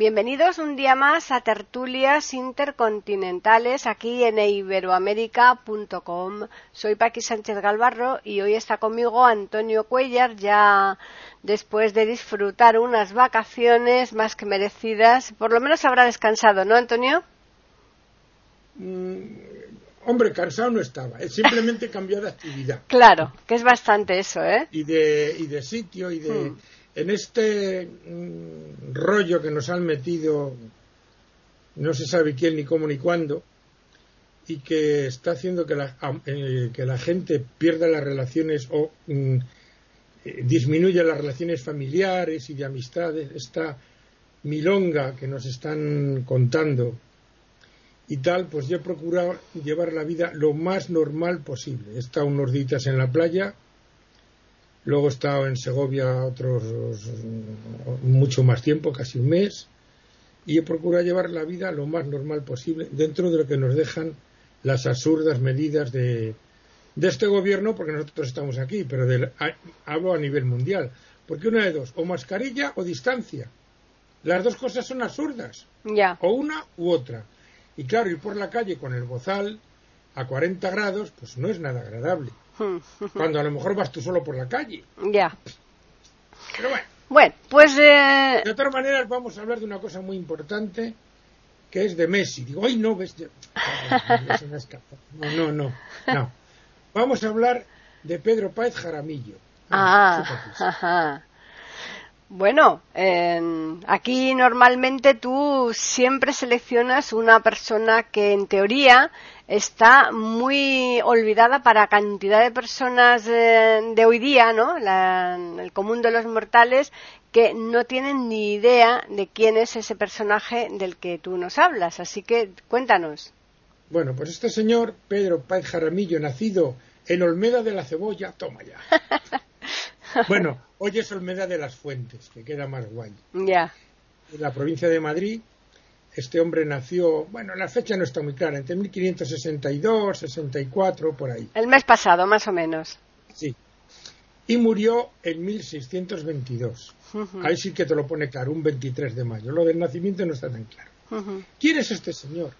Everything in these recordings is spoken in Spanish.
Bienvenidos un día más a tertulias intercontinentales aquí en iberoamérica.com. Soy Paqui Sánchez Galvarro y hoy está conmigo Antonio Cuellar, ya después de disfrutar unas vacaciones más que merecidas. Por lo menos habrá descansado, ¿no, Antonio? Mm, hombre, cansado no estaba, simplemente cambió de actividad. Claro, que es bastante eso, ¿eh? Y de, y de sitio y de... Hmm en este mm, rollo que nos han metido no se sabe quién ni cómo ni cuándo y que está haciendo que la, eh, que la gente pierda las relaciones o mm, eh, disminuya las relaciones familiares y de amistades, esta milonga que nos están contando y tal, pues yo he procurado llevar la vida lo más normal posible. He estado unos días en la playa, Luego he estado en Segovia otros mucho más tiempo, casi un mes, y he procurado llevar la vida lo más normal posible dentro de lo que nos dejan las absurdas medidas de, de este gobierno, porque nosotros estamos aquí, pero hablo a nivel mundial. Porque una de dos, o mascarilla o distancia. Las dos cosas son absurdas. O una u otra. Y claro, ir por la calle con el bozal a 40 grados, pues no es nada agradable. Cuando a lo mejor vas tú solo por la calle. Ya. Pero bueno. Bueno, pues. Eh... De otra manera, vamos a hablar de una cosa muy importante que es de Messi. Digo, ay, no, ves. No, no, no, no. Vamos a hablar de Pedro Páez Jaramillo. Ah, ajá. Bueno, aquí normalmente tú siempre seleccionas una persona que en teoría está muy olvidada para cantidad de personas eh, de, hoy día, ¿no? el común de los mortales que no tienen ni idea de quién es ese personaje del que tú nos hablas. Así que cuéntanos. Bueno, pues este señor, Pedro Páez Jaramillo, nacido en Olmeda de la Cebolla, toma ya. Bueno, hoy es Olmeda de las Fuentes, que queda más guay. Ya. En la provincia de Madrid, este hombre nació, bueno, la fecha no está muy clara, entre 1562, 64, por ahí. El mes pasado, más o menos. Sí. Y murió en 1622. Ahí sí que te lo pone claro, un 23 de mayo. Lo del nacimiento no está tan claro. ¿Quién es este señor?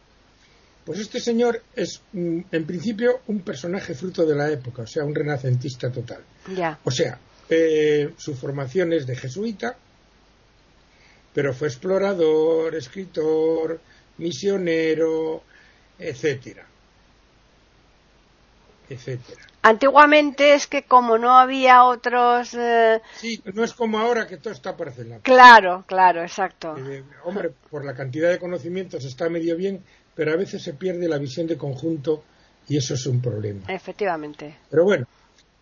Pues este señor es, mm, en principio, un personaje fruto de la época, o sea, un renacentista total. Ya. O sea, eh, su formación es de jesuita, pero fue explorador, escritor, misionero, etcétera. etcétera. Antiguamente es que como no había otros... Eh, sí, no es como ahora que todo está la... Claro, claro, exacto. Eh, hombre, por la cantidad de conocimientos está medio bien, pero a veces se pierde la visión de conjunto y eso es un problema. Efectivamente. Pero bueno,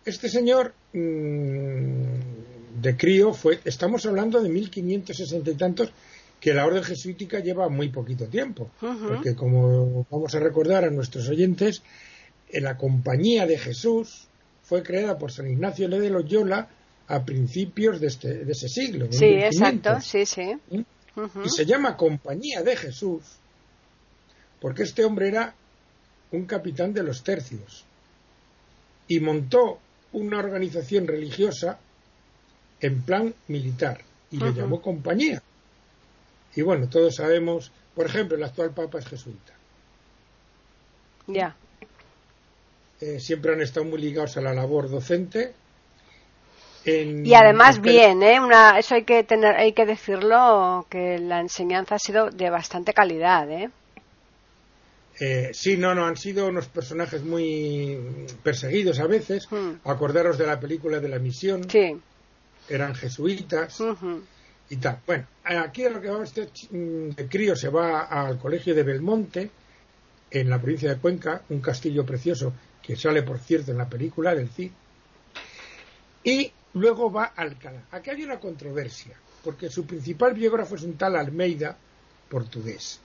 este señor mm, de crío fue, estamos hablando de 1560 y tantos, que la orden jesuítica lleva muy poquito tiempo, porque como vamos a recordar a nuestros oyentes, en la Compañía de Jesús fue creada por San Ignacio de Loyola a principios de, este, de ese siglo. sí, exacto, sí, sí. Y se llama Compañía de Jesús porque este hombre era un capitán de los tercios y montó una organización religiosa en plan militar y le llamó compañía. Y bueno, todos sabemos, por ejemplo, el actual Papa es jesuita. Ya. Eh, siempre han estado muy ligados a la labor docente. y además bien, ¿eh? Una, eso hay que tener, hay que decirlo que la enseñanza ha sido de bastante calidad, ¿eh? Eh, sí, no, no, han sido unos personajes muy perseguidos a veces. Hmm. Acordaros de la película de la misión. Sí. Eran jesuitas y tal. Bueno, aquí lo que va este mm, crío se va al colegio de Belmonte, en la provincia de Cuenca, un castillo precioso que sale, por cierto, en la película del Cid. Y luego va a Alcalá. Aquí hay una controversia, porque su principal biógrafo es un tal Almeida, portugués.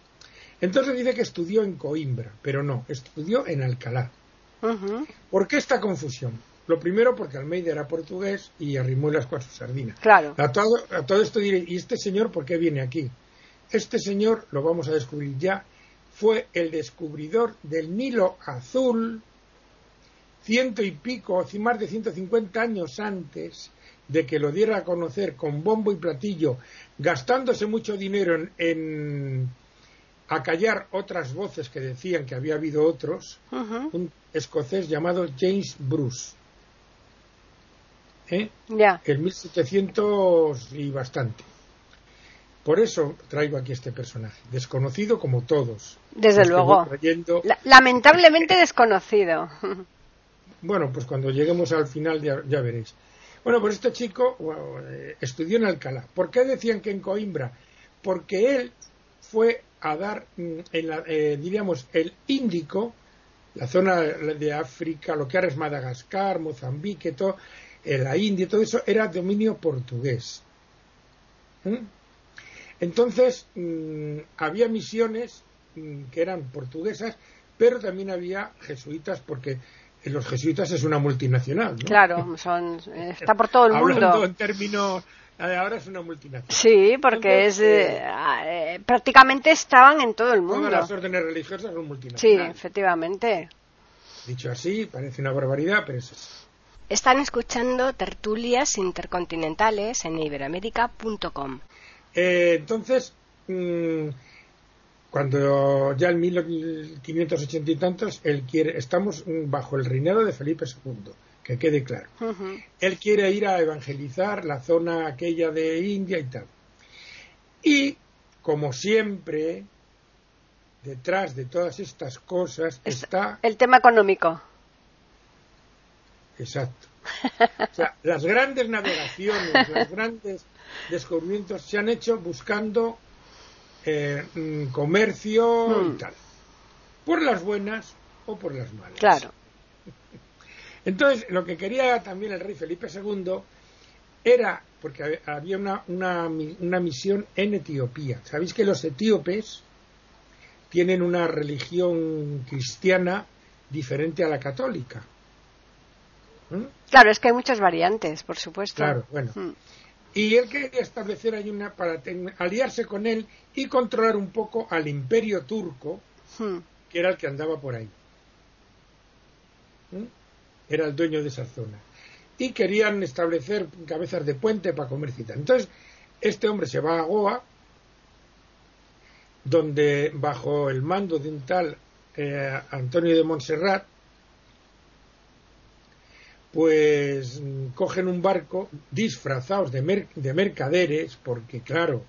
Entonces dice que estudió en Coimbra, pero no, estudió en Alcalá. ¿Por qué esta confusión? Lo primero porque Almeida era portugués y arrimó las cuatro sardinas. Claro. A todo, a todo esto diré, ¿y este señor por qué viene aquí? Este señor, lo vamos a descubrir ya, fue el descubridor del Nilo Azul ciento y pico, más de 150 años antes de que lo diera a conocer con bombo y platillo, gastándose mucho dinero en, en acallar otras voces que decían que había habido otros, un escocés llamado James Bruce. ¿Eh? Ya. En 1700 y bastante. Por eso traigo aquí este personaje, desconocido como todos. Desde luego. trayendo. Lamentablemente desconocido. Bueno, pues cuando lleguemos al final ya, ya veréis. Bueno, pues este chico eh, estudió en Alcalá. ¿Por qué decían que en Coimbra? Porque él fue a dar, mm, en la, eh, diríamos, el Índico, la zona de África, lo que ahora es Madagascar, Mozambique, todo, eh, la India, todo eso era dominio portugués. ¿Mm? Entonces, mm, había misiones que eran portuguesas, pero también había jesuitas, porque los jesuitas es una multinacional. ¿no? Claro, son, está por todo el Hablando mundo. en términos. Eh, Ahora es una multinacional. Sí, porque es Entonces, eh, eh, prácticamente estaban en todo el Todas mundo. las órdenes religiosas son Sí, multinacionales. efectivamente. Dicho así, parece una barbaridad, pero es así. Están escuchando tertulias intercontinentales en iberamérica.com. Eh, entonces, mm, cuando ya en 1580 y tantos, él quiere, estamos bajo el reinado de Felipe II, que quede claro. Él quiere ir a evangelizar la zona aquella de India y tal. Y, como siempre, detrás de todas estas cosas Es- está El tema económico. Exacto. O sea, las grandes navegaciones, los grandes descubrimientos se han hecho buscando eh, mm, comercio y tal. Por las buenas o por las malas. Claro. Entonces, lo que quería también el rey Felipe II era, porque hab- había una, una, una misión en Etiopía. Sabéis que los etíopes tienen una religión cristiana diferente a la católica. ¿Mm? Claro, es que hay muchas variantes, por supuesto. Claro, bueno. Mm. Y él quería establecer ahí una para aliarse con él y controlar un poco al imperio turco, Mm. que era el que andaba por ahí. Era el dueño de esa zona. Y querían establecer cabezas de puente para tal. Entonces, este hombre se va a Goa, donde bajo el mando de un tal eh, Antonio de Montserrat, pues cogen un barco disfrazados de, mer- de mercaderes, porque claro,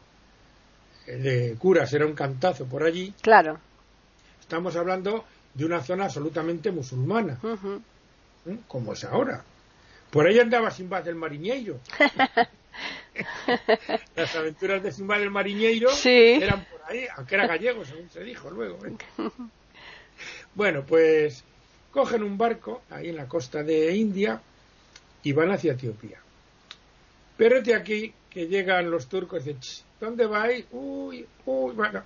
de curas era un cantazo por allí, Claro. estamos hablando de una zona absolutamente musulmana. ¿Eh? como es ahora. Por ahí andaba Simbad el Mariñeiro. Las aventuras de Simbad el Mariñeiro Sí. eran por ahí, aunque era gallego, según se dijo luego. ¿eh? Bueno, pues cogen un barco ahí en la costa de India y van hacia Etiopía. Pero de aquí que llegan los turcos de "Ch, ¿dónde vais? Uy, uy, bueno,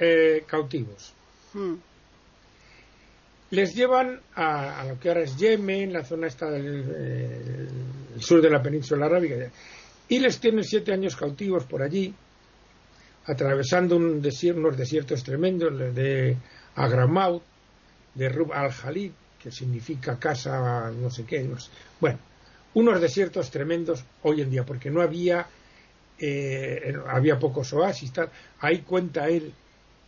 eh, cautivos. Mm. Les llevan a, a lo que ahora es Yemen, la zona esta del eh, sur de la península arábiga, y les tienen siete años cautivos por allí, atravesando un desierto, unos desiertos tremendos de Agramaut, de Rub al-Jalid, que significa casa no sé qué, bueno, unos desiertos tremendos hoy en día, porque no había, eh, había pocos oasis, tal. ahí cuenta él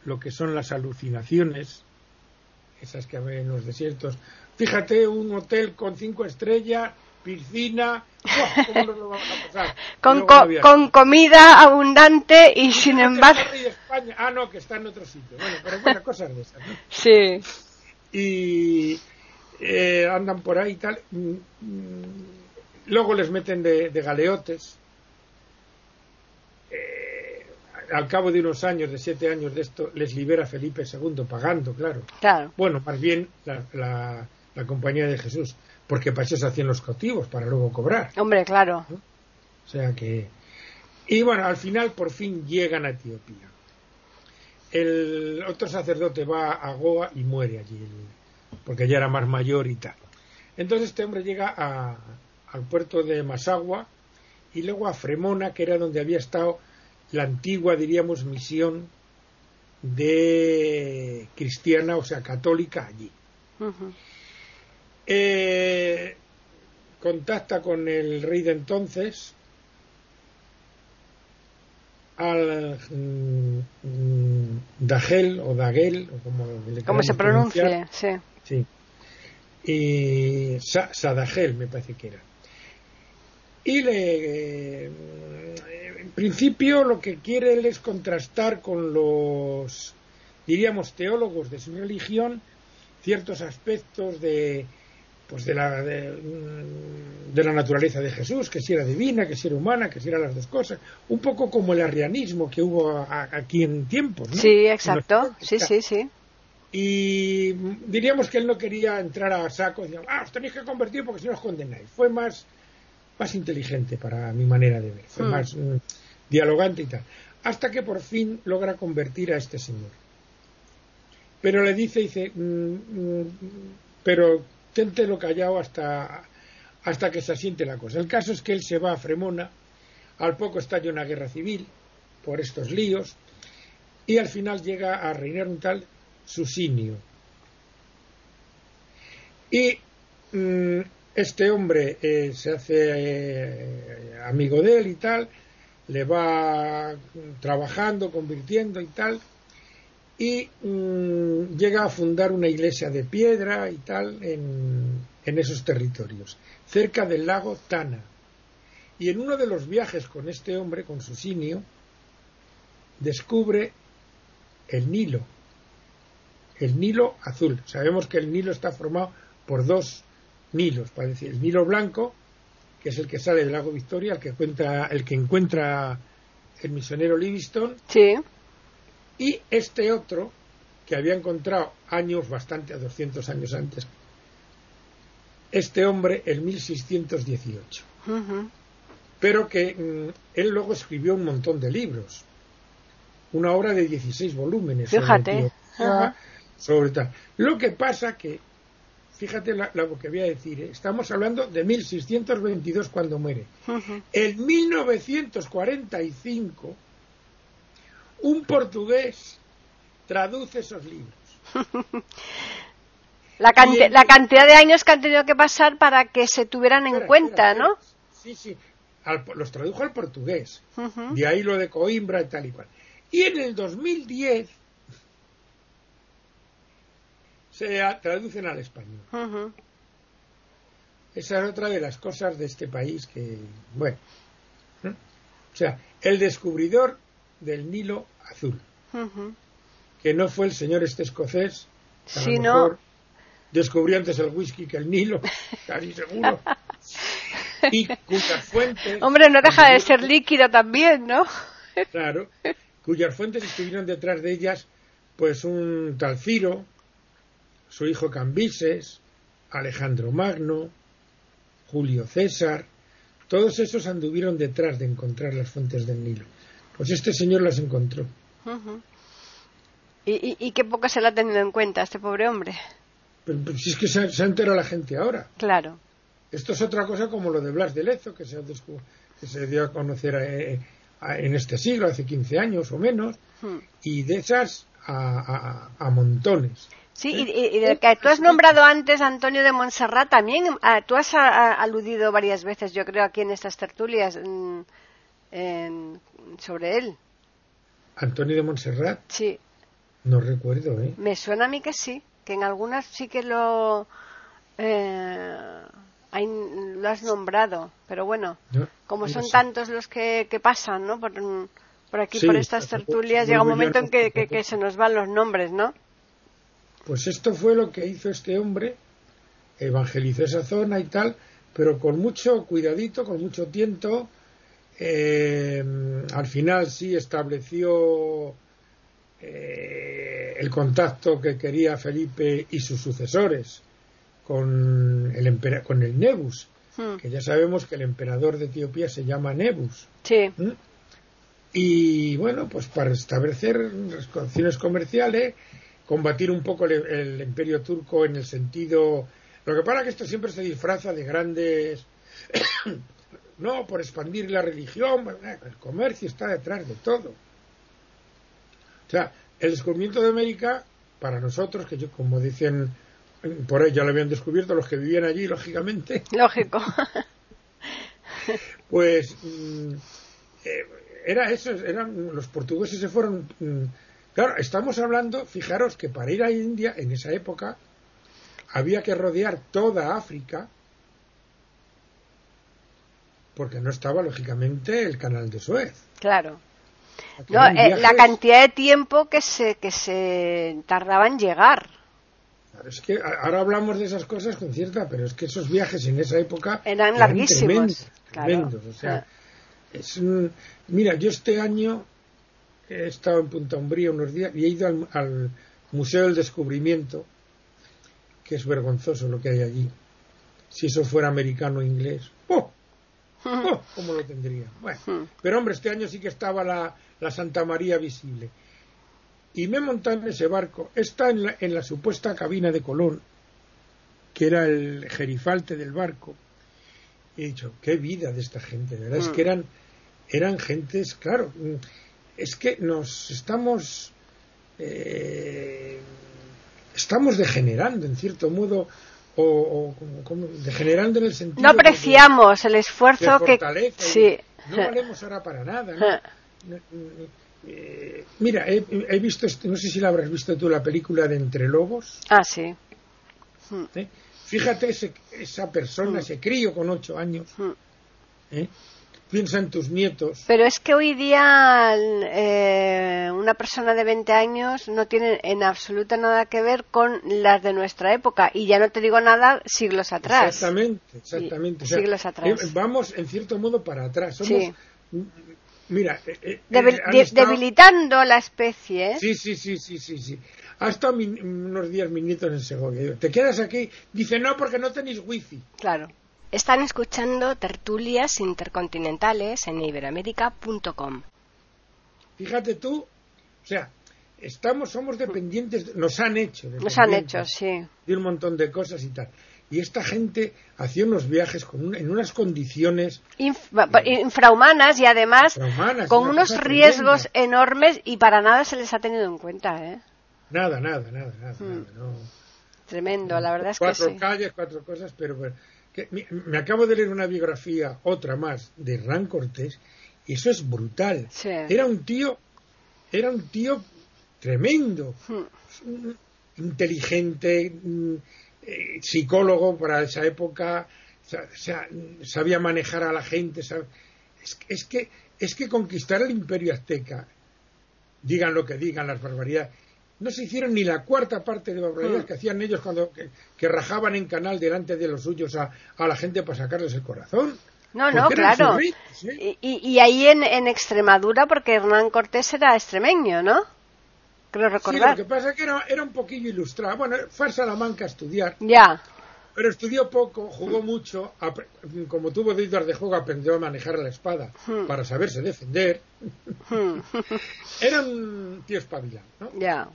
lo que son las alucinaciones, esas que hay en los desiertos. Fíjate, un hotel con cinco estrellas, piscina. ¿cómo nos lo vamos a pasar? Con, co- no con comida abundante y sin embargo. Ah, no, que está en otro sitio. Bueno, pero bueno, cosas de esas. ¿no? Sí. Y eh, andan por ahí y tal. Mm, mm, Luego les meten de, de galeotes. Eh, al cabo de unos años, de siete años de esto, les libera Felipe II, pagando, claro. Claro. Bueno, más bien la, la, la compañía de Jesús, porque para eso se hacían los cautivos, para luego cobrar. Hombre, claro. O sea que. Y bueno, al final por fin llegan a Etiopía. el otro sacerdote va a Goa y muere allí, porque ya era más mayor y tal. Entonces este hombre llega al puerto de Masagua y luego a Fremona, que era donde había estado la antigua, diríamos, misión de cristiana, o sea, católica allí. Eh, contacta con el rey de entonces, al mm, Dagel o Dagel, o como ¿Cómo se pronuncia? Sí. sí. Y Sadagel, me parece que era. Y le, principio lo que quiere él es contrastar con los, diríamos, teólogos de su religión ciertos aspectos de, pues de la, de, la naturaleza de Jesús, que si era divina, que si era humana, que si era las dos cosas. Un poco como el arrianismo que hubo aquí en tiempos. ¿no? Sí, exacto. Sí, sí, sí. Y diríamos que él no quería entrar a saco, decía, ah, os tenéis que convertir porque si no os condenáis. Fue más más inteligente para mi manera de ver, fue hmm. más mm, dialogante y tal, hasta que por fin logra convertir a este señor. Pero le dice, dice, mm, mm, pero téntelo callado hasta, hasta que se asiente la cosa. El caso es que él se va a Fremona, al poco estalla una guerra civil por estos líos, y al final llega a reinar un tal Susinio. Y este hombre eh, se hace eh, amigo de él y tal, le va trabajando, convirtiendo y tal, y mm, llega a fundar una iglesia de piedra y tal en, esos territorios, cerca del lago Tana. Y en uno de los viajes con este hombre, con su simio, descubre el Nilo, el Nilo azul. Sabemos que el Nilo está formado por dos Nilos, para decir, el Nilo blanco, que es el que sale del lago Victoria, el que, encuentra, el que encuentra el misionero Livingstone, sí. y este otro, que había encontrado años, bastante, a 200 años antes, este hombre, el 1618. Pero que mm, él luego escribió un montón de libros, una obra de 16 volúmenes. Fíjate. sobre tal. Lo que pasa que fíjate lo que voy a decir, ¿eh? estamos hablando de 1622 cuando muere. En 1945, un portugués traduce esos libros. la, la, cantidad de años que han tenido que pasar para que se tuvieran en cuenta, ¿no? Sí, sí. los tradujo al portugués. De ahí lo de Coimbra y tal y cual. Y en el 2010 se traducen al español. Esa es otra de las cosas de este país que, bueno, o sea, el descubridor del Nilo azul, que no fue el señor este escocés, sino descubrió antes el whisky que el Nilo, casi seguro. y cuyas fuentes. Hombre, no deja de ser líquido también, ¿no? claro, cuyas fuentes estuvieron detrás de ellas, pues un tal Ciro, su hijo Cambises, Alejandro Magno, Julio César, todos esos anduvieron detrás de encontrar las fuentes del Nilo. Pues este señor las encontró. ¿Y, qué poco se le ha tenido en cuenta este pobre hombre? Pero, si es que se, se, ha enterado la gente ahora. Claro. Esto es otra cosa como lo de Blas de Lezo, que se, que se dio a conocer eh, en este siglo, hace 15 años o menos, y de esas a montones. Sí, y, del que tú has nombrado antes, Antonio de Montserrat, también ah, tú has aludido varias veces, yo creo, aquí en estas tertulias mm, sobre él. ¿Antonio de Montserrat? Sí. No recuerdo, ¿eh? Me suena a mí que sí, que en algunas sí que lo, eh, lo has nombrado, pero bueno, como son tantos los que, pasan, ¿no? Por, aquí, por estas tertulias, llega un momento en que, que se nos van los nombres, ¿no? Pues esto fue lo que hizo este hombre, evangelizó esa zona y tal, pero con mucho cuidadito, con mucho tiento. Eh, al final sí estableció eh, el contacto que quería Felipe y sus sucesores con el, con el Nebus, hmm. que ya sabemos que el emperador de Etiopía se llama Nebus. Sí. ¿Mm? Y bueno, pues para establecer relaciones comerciales, combatir un poco el, imperio turco en el sentido... Lo que pasa es que esto siempre se disfraza de grandes... no, por expandir la religión, el comercio está detrás de todo. O sea, el descubrimiento de América, para nosotros, que yo, como dicen por ahí ya lo habían descubierto los que vivían allí, lógicamente. Lógico. pues mm, eh, era eso, eran los portugueses se fueron. Mm, claro, estamos hablando, fijaros que para ir a India en esa época había que rodear toda África porque no estaba lógicamente el canal de Suez. Claro. No, eh, la cantidad de tiempo que se que se tardaba en llegar. Es que ahora hablamos de esas cosas con cierta, pero es que esos viajes en esa época eran, larguísimos. Tremendos, O sea, ah. es mira, yo este año he estado en Punta Umbría unos días y he ido al, Museo del Descubrimiento, que es vergonzoso lo que hay allí. Si eso fuera americano o inglés, ¡oh! ¡Oh! ¿Cómo lo tendría? Bueno, hmm. pero hombre, este año sí que estaba la, la Santa María visible y me monté en ese barco. Está en la, en la supuesta cabina de Colón, que era el gerifalte del barco. Y he dicho, qué vida de esta gente, verdad es que mm. eran, eran gentes, claro, es que nos estamos, eh, estamos degenerando en cierto modo, o, degenerando en el sentido. No apreciamos el esfuerzo que. Sí. No valemos ahora para nada. ¿no? Eh, mira, he, visto, este, no sé si la habrás visto tú, la película de Entre Lobos. Ah, sí. ¿Eh? Fíjate esa persona, mm. ese crío con ocho años. Mm. ¿Eh? Piensa en tus nietos. Pero es que hoy día una persona de 20 años no tiene en absoluto nada que ver con las de nuestra época. Y ya no te digo nada siglos atrás. Exactamente, exactamente. siglos atrás. Vamos, en cierto modo, para atrás. Somos Mira, eh, eh, eh, debilitando la especie. Sí, sí, sí, sí, sí, sí. Ha estado unos días mi nieto en Segovia. ¿Te quedas aquí? Dice, no, porque no tenéis wifi. Claro. Están escuchando tertulias intercontinentales en iberoamérica.com. Fíjate tú, o sea, estamos, somos dependientes, nos han hecho. Nos han hecho, sí. De un montón de cosas y tal y esta gente hacía unos viajes con en unas condiciones infrahumanas y además con unos riesgos enormes y para nada se les ha tenido en cuenta ¿eh? nada nada nada nada, hmm. tremendo la verdad es que sí. calles cuatro cosas pero me, acabo de leer una biografía otra más de Hernán Cortés y eso es brutal era un tío era un tío tremendo hmm. inteligente mm, eh, psicólogo para esa época, sabía manejar a la gente. Es, que, es que conquistar el imperio azteca, digan lo que digan, las barbaridades, no se hicieron ni la cuarta parte de barbaridades hmm. que hacían ellos cuando que, rajaban en canal delante de los suyos a, la gente para sacarles el corazón. No, no, claro. ¿eh? y, ahí en, en Extremadura, porque Hernán Cortés era extremeño, ¿no? Creo recordar. Sí, lo que pasa es que era, un poquillo ilustrado. Bueno, fue a Salamanca a estudiar. Ya. Pero estudió poco, jugó mucho, como tuvo dedos de juego aprendió a manejar la espada hmm. para saberse defender. Hmm. era un tío espabilado, ¿no? Ya.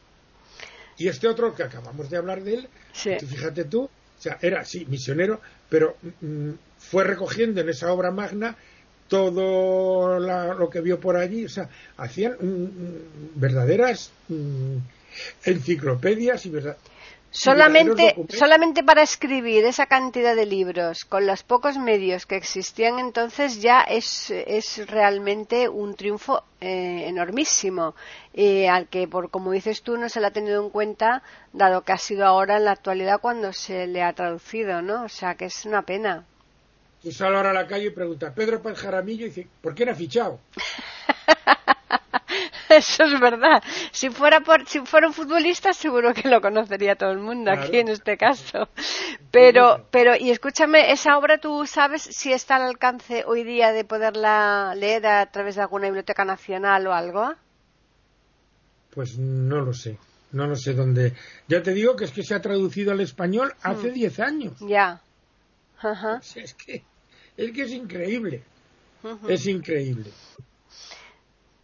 Y este otro que acabamos de hablar de él, fíjate tú, o sea, era, sí, misionero, pero mm, fue recogiendo en esa obra magna todo lo que vio por allí, o sea, hacían verdaderas mm, enciclopedias y verdad, Solamente, solamente para escribir esa cantidad de libros, con los pocos medios que existían entonces, ya es, es realmente un triunfo eh, enormísimo, eh, al que, por como dices tú, no se le ha tenido en cuenta, dado que ha sido ahora en la actualidad cuando se le ha traducido, ¿no? O sea, que es una pena. Y sale ahora a la calle y pregunta, Pedro Paz Jaramillo, y dice, ¿por qué no ha fichado? Eso es verdad. Si fuera por, si fuera un futbolista, seguro que lo conocería todo el mundo aquí en este caso. Pero, pero, y escúchame, esa obra tú sabes si está al alcance hoy día de poderla leer a través de alguna biblioteca nacional o algo. Pues no lo sé. No lo sé dónde. Ya te digo que es que se ha traducido al español hace 10 hmm. años. Ya. es que es que es increíble. Es increíble.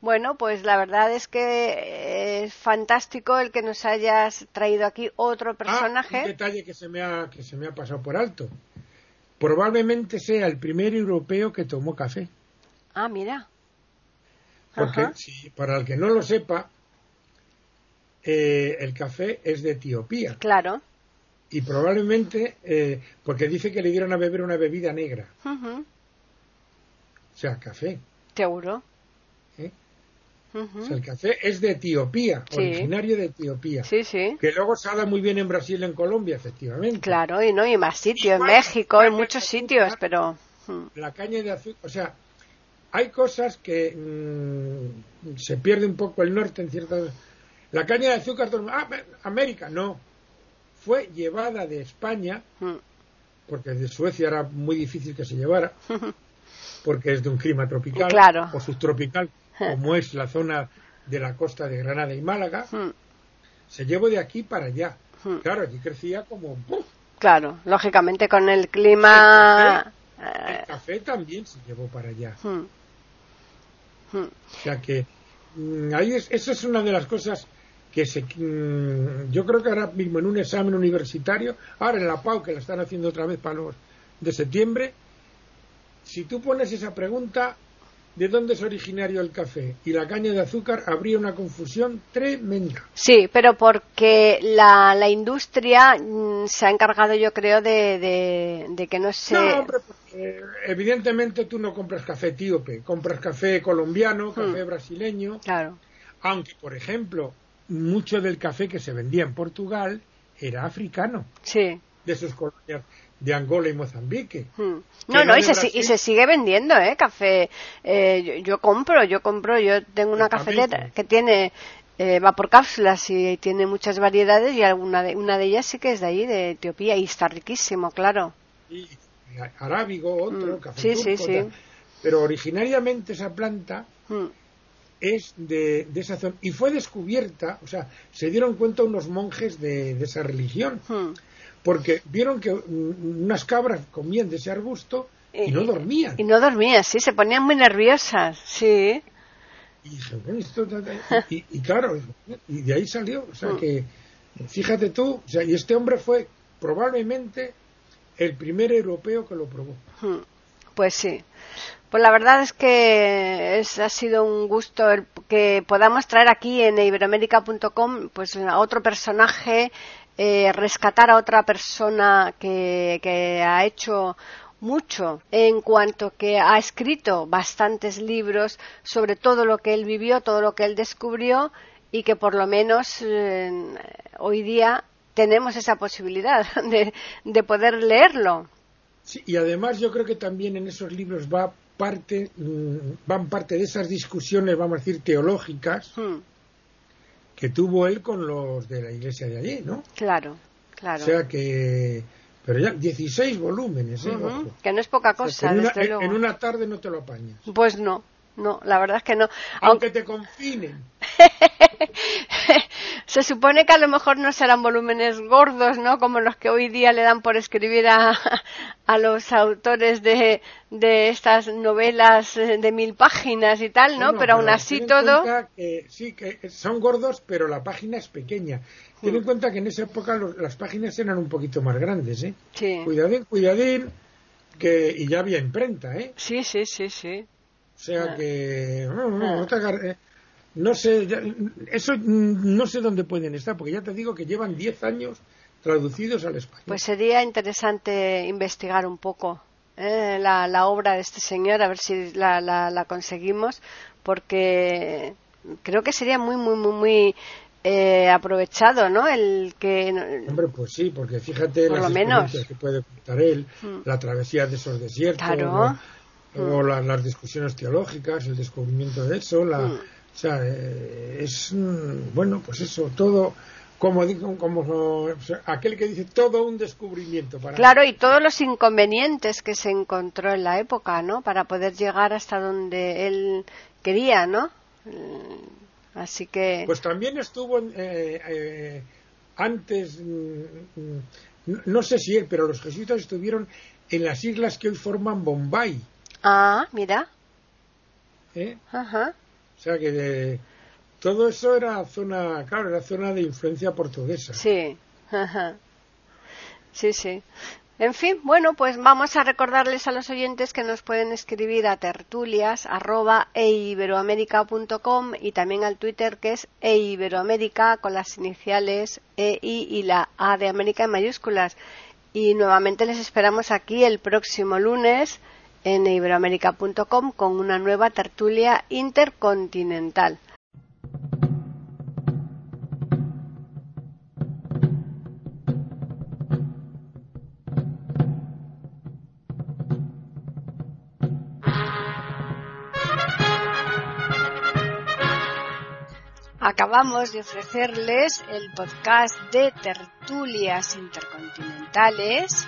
Bueno, pues la verdad es que es fantástico el que nos hayas traído aquí otro personaje. Ah, un detalle que se me ha que se me ha pasado por alto. Probablemente sea el primer europeo que tomó café. Ah, mira. Porque si, para el que no lo sepa, eh, el café es de Etiopía Claro. y probablemente eh, porque dice que le dieron a beber una bebida negra, Ujú. o sea, café. Seguro. ¿eh? Ujú. O sea, el café es de Etiopía, Sí. originario de Etiopía. Sí, sí. Que luego se da muy bien en Brasil y en Colombia, efectivamente. Claro, y no, y más sitios, en México, en muchos sitios, pero... mm, La caña de azúcar, o sea, hay cosas que mm, se pierde un poco el norte en ciertas. La caña de azúcar, ah, América, no. Fue llevada de España, mm, porque de Suecia era muy difícil que se llevara, porque es de un clima tropical Claro. o subtropical, como es la zona de la costa de Granada y Málaga, mm, se llevó de aquí para allá. Mm. Claro, allí crecía como. Claro, lógicamente con el clima... el café también se llevó para allá. eh, mm, mm, O sea que mm, ahí es, eso es una de las cosas que se, mm, yo creo que ahora mismo en un examen universitario, ahora en la PAU que la están haciendo otra vez para los de septiembre, si tú pones esa pregunta de dónde es originario el café y la caña de azúcar, habría una confusión tremenda. Sí, pero porque la, la industria mm, se ha encargado, yo creo, de, de, de que no se... No, eh, evidentemente tú no compras café etíope, compras café colombiano, café brasileño, Claro. aunque, por ejemplo, mucho del café que se vendía en Portugal era africano, Sí. de sus colonias de Angola y Mozambique. Mm. Que No, no, y se, y se sigue vendiendo, ¿eh? Café. Eh, yo, yo compro, yo compro, yo tengo una cafetera compro. que tiene, eh, va por cápsulas y tiene muchas variedades y alguna de, una de ellas sí que es de ahí, de Etiopía, y está riquísimo, claro. Y arábigo, otro, Mm, café sí, sí, turco, sí. Pero originariamente esa planta Mm, es de, de esa zona y fue descubierta, o sea, se dieron cuenta unos monjes de, de esa religión, mm. Porque vieron que unas cabras comían de ese arbusto y no dormían. Y no dormían, sí, se ponían muy nerviosas, sí. Y dije, bueno, esto ta- ta- y, y claro, y de ahí salió. O sea Mm. que, fíjate tú, o sea, y este hombre fue probablemente el primer europeo que lo probó. Mm, Pues sí. Pues la verdad es que es, ha sido un gusto el que podamos traer aquí en iberoamérica.com pues a otro personaje, eh, rescatar a otra persona que, que ha hecho mucho en cuanto que ha escrito bastantes libros sobre todo lo que él vivió, todo lo que él descubrió y que por lo menos eh, hoy día tenemos esa posibilidad de, de poder leerlo. Sí, y además yo creo que también en esos libros va parte, mm, van parte de esas discusiones, vamos a decir, teológicas Hmm. Que tuvo él con los de la iglesia de allí, ¿no? Claro, claro. O sea que, pero ya 16 volúmenes, ¿eh? Que no es poca O sea, cosa, en, una, desde en- luego. en una tarde no te lo apañas. Pues no, no, la verdad es que no. Aunque Aunque te confinen. se supone que a lo mejor no serán volúmenes gordos, ¿no? Como los que hoy día le dan por escribir a, a los autores de, de estas novelas de mil páginas y tal, ¿no? Bueno, pero aún así ten todo. que sí, que son gordos, pero la página es pequeña. Ten Mm. en cuenta que en esa época los- las páginas eran un poquito más grandes, ¿eh? Sí. Cuidadín, cuidadín, que, y ya había imprenta, ¿eh? sí, sí, sí, sí. O sea Ah. que... No, no, Ah. no eh, no sé, ya- eso no sé dónde pueden estar, porque ya te digo que llevan 10 años traducidos al español. Pues sería interesante investigar un poco eh, la, la obra de este señor, a ver si la, la, la conseguimos, porque creo que sería muy, muy, muy, muy eh, aprovechado, ¿no? El que Hombre, pues sí, porque fíjate Por las lo menos. que puede contar él, Mm. la travesía de esos desiertos, Claro. O la- las discusiones teológicas, el descubrimiento de eso, la, Mm. o sea, eh, es, mm, bueno, pues eso, todo, como como o sea, aquel que dice todo un descubrimiento para Claro, y todos los inconvenientes que se encontró en la época, ¿no? Para poder llegar hasta donde él quería, ¿no? Mm, Así que. Pues también estuvo eh, eh, antes, mm, no- no sé si él, pero los jesuitas estuvieron en las islas que hoy forman Bombay. Ah, mira. ¿eh? Ajá. O sea que de, todo eso era zona, claro, era zona de influencia portuguesa. Sí, sí, sí. En fin, bueno, pues vamos a recordarles a los oyentes que nos pueden escribir a tertulias y también al Twitter que es eiberoamérica con las iniciales EI y la A de América en mayúsculas. Y nuevamente les esperamos aquí el próximo lunes en iberoamérica.com con una nueva tertulia intercontinental. acabamos de ofrecerles el podcast de tertulias intercontinentales.